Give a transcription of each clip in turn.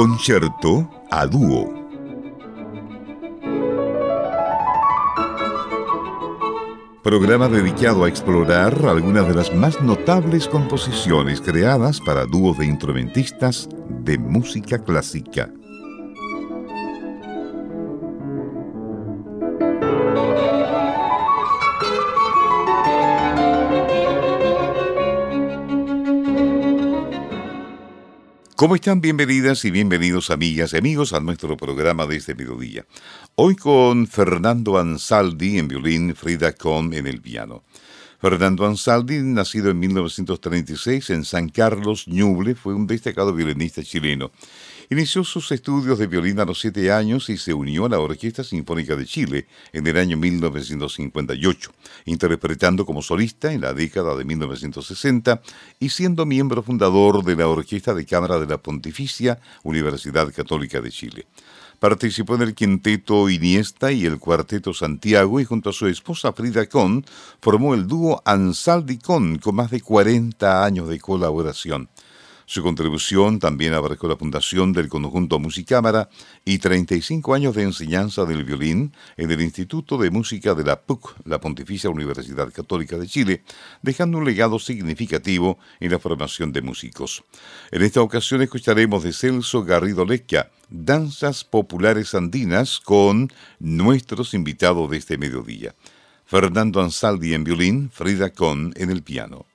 Concierto a dúo. Programa dedicado a explorar algunas de las más notables composiciones creadas para dúos de instrumentistas de música clásica. ¿Cómo están? Bienvenidas y bienvenidos amigas y amigos a nuestro programa de este mediodía. Hoy con Fernando Ansaldi en violín, Frida Kohn en el piano. Fernando Ansaldi, nacido en 1936 en San Carlos, Ñuble, fue un destacado violinista chileno. Inició sus estudios de violín a los siete años y se unió a la Orquesta Sinfónica de Chile en el año 1958, interpretando como solista en la década de 1960 y siendo miembro fundador de la Orquesta de Cámara de la Pontificia Universidad Católica de Chile. Participó en el quinteto Iniesta y el cuarteto Santiago y junto a su esposa Frida Kohn formó el dúo Ansaldi Kohn con más de 40 años de colaboración. Su contribución también abarcó la fundación del conjunto Musicámara y 35 años de enseñanza del violín en el Instituto de Música de la PUC, la Pontificia Universidad Católica de Chile, dejando un legado significativo en la formación de músicos. En esta ocasión escucharemos de Celso Garrido Lecca, Danzas Populares Andinas con nuestros invitados de este mediodía. Fernando Ansaldi en violín, Frida Kohn en el piano.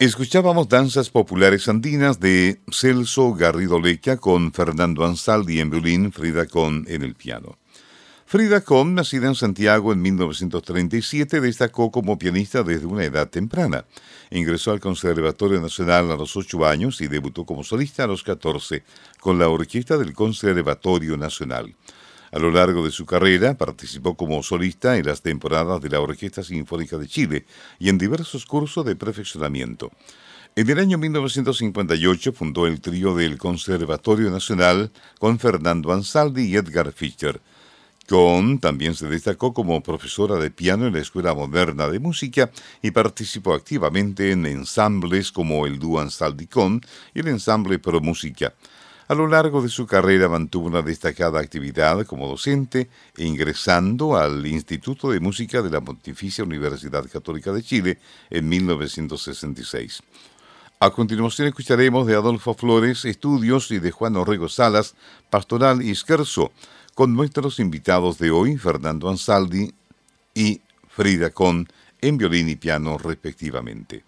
Escuchábamos danzas populares andinas de Celso Garrido Leca con Fernando Ansaldi en violín, Frida Kohn en el piano. Frida Kohn, nacida en Santiago en 1937, destacó como pianista desde una edad temprana. Ingresó al Conservatorio Nacional a los 8 años y debutó como solista a los 14 con la orquesta del Conservatorio Nacional. A lo largo de su carrera participó como solista en las temporadas de la Orquesta Sinfónica de Chile y en diversos cursos de perfeccionamiento. En el año 1958 fundó el trío del Conservatorio Nacional con Fernando Ansaldi y Edgar Fischer. Kohn también se destacó como profesora de piano en la Escuela Moderna de Música y participó activamente en ensambles como el dúo Ansaldi-Kohn y el ensamble Pro Música. A lo largo de su carrera mantuvo una destacada actividad como docente, ingresando al Instituto de Música de la Pontificia Universidad Católica de Chile en 1966. A continuación escucharemos de Adolfo Flores Estudios y de Juan Orrego Salas Pastoral y Scherzo, con nuestros invitados de hoy, Fernando Ansaldi y Frida Kohn, en violín y piano respectivamente.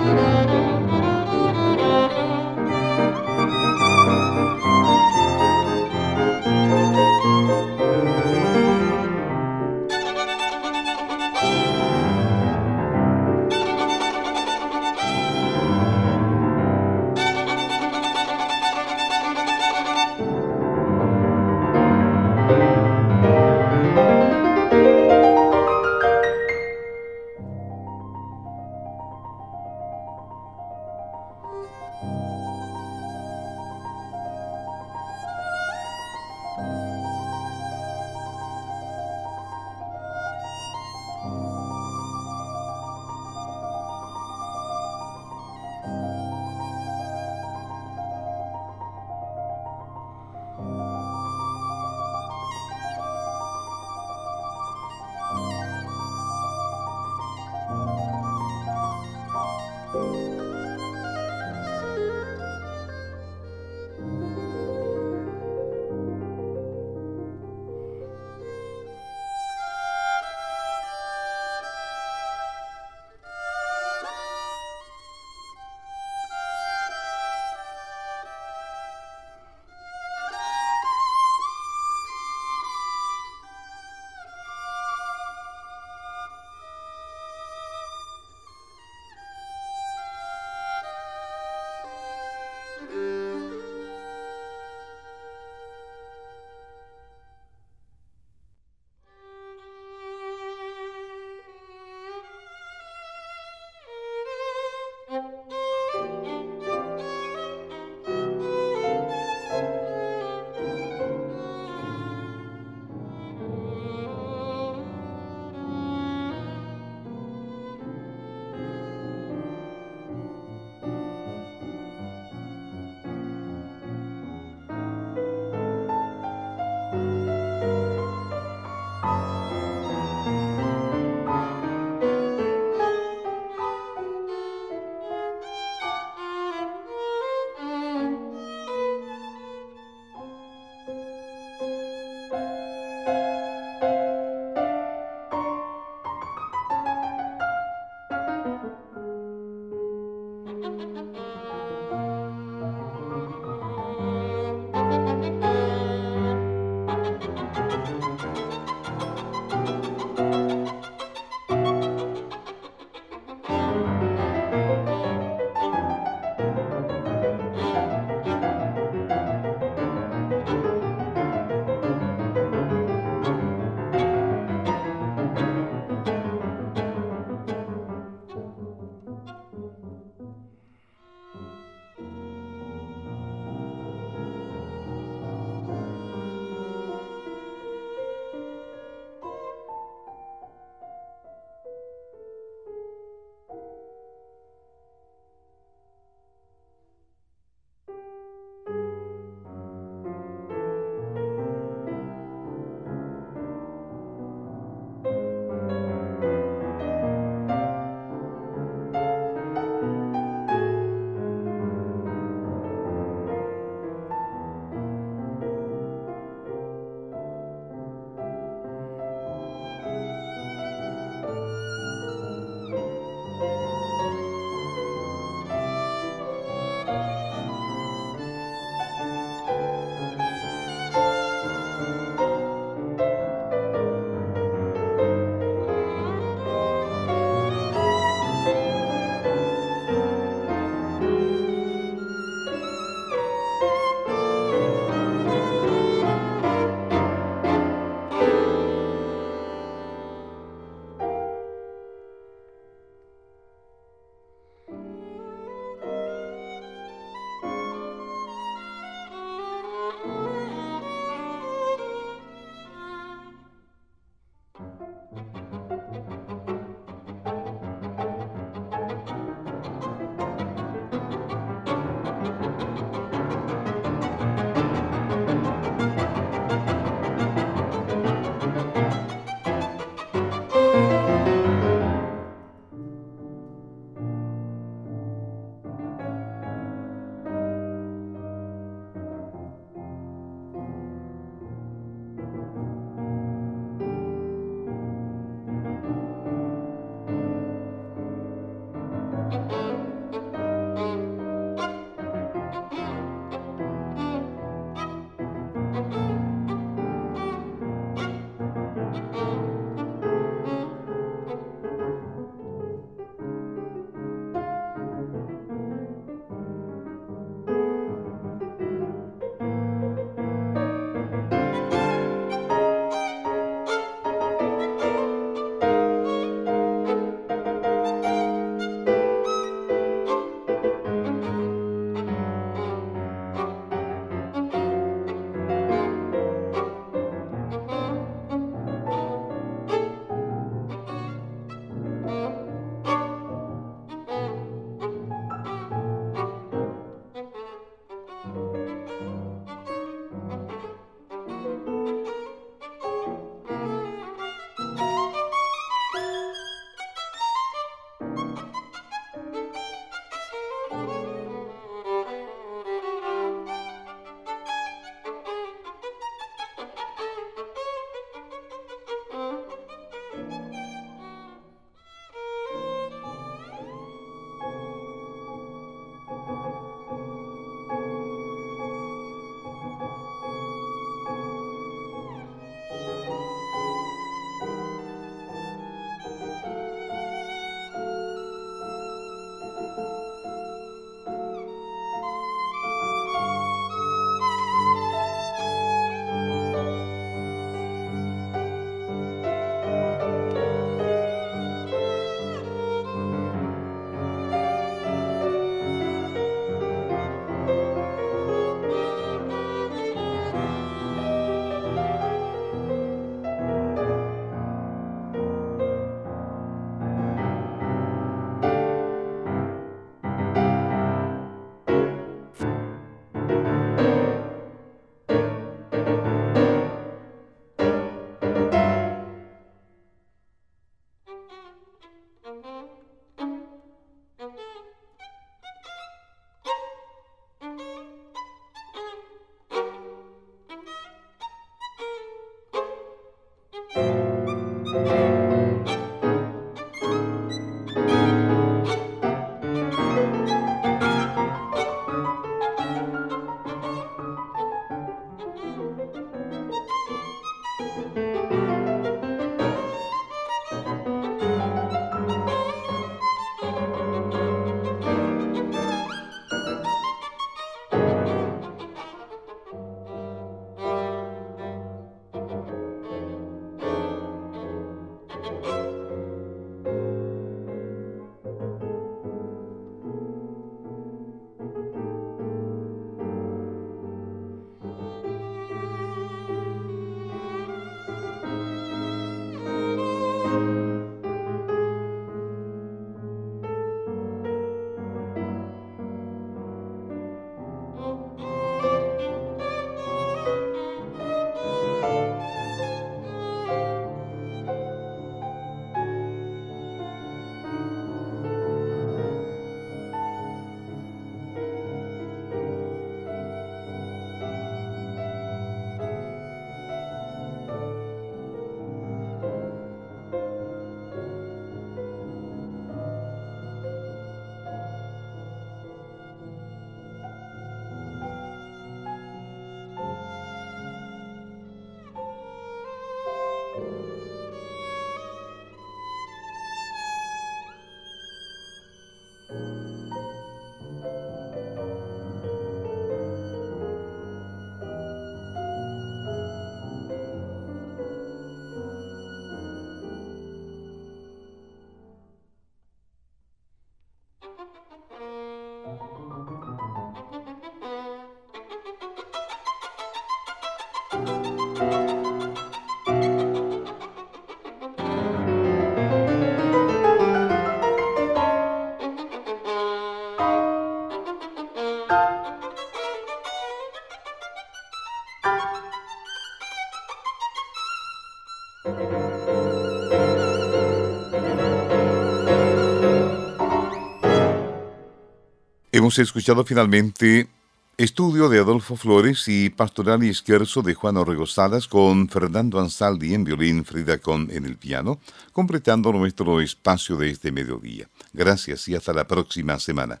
Hemos escuchado finalmente estudio de Adolfo Flores y Pastoral y Esquerzo de Juan Orregosadas con Fernando Ansaldi en violín, Frida Con en el piano, completando nuestro espacio de este mediodía. Gracias y hasta la próxima semana.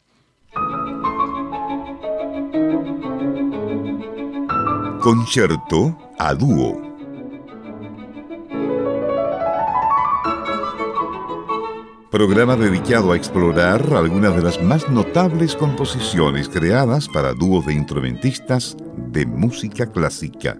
Concierto a dúo. Programa dedicado a explorar algunas de las más notables composiciones creadas para dúos de instrumentistas de música clásica.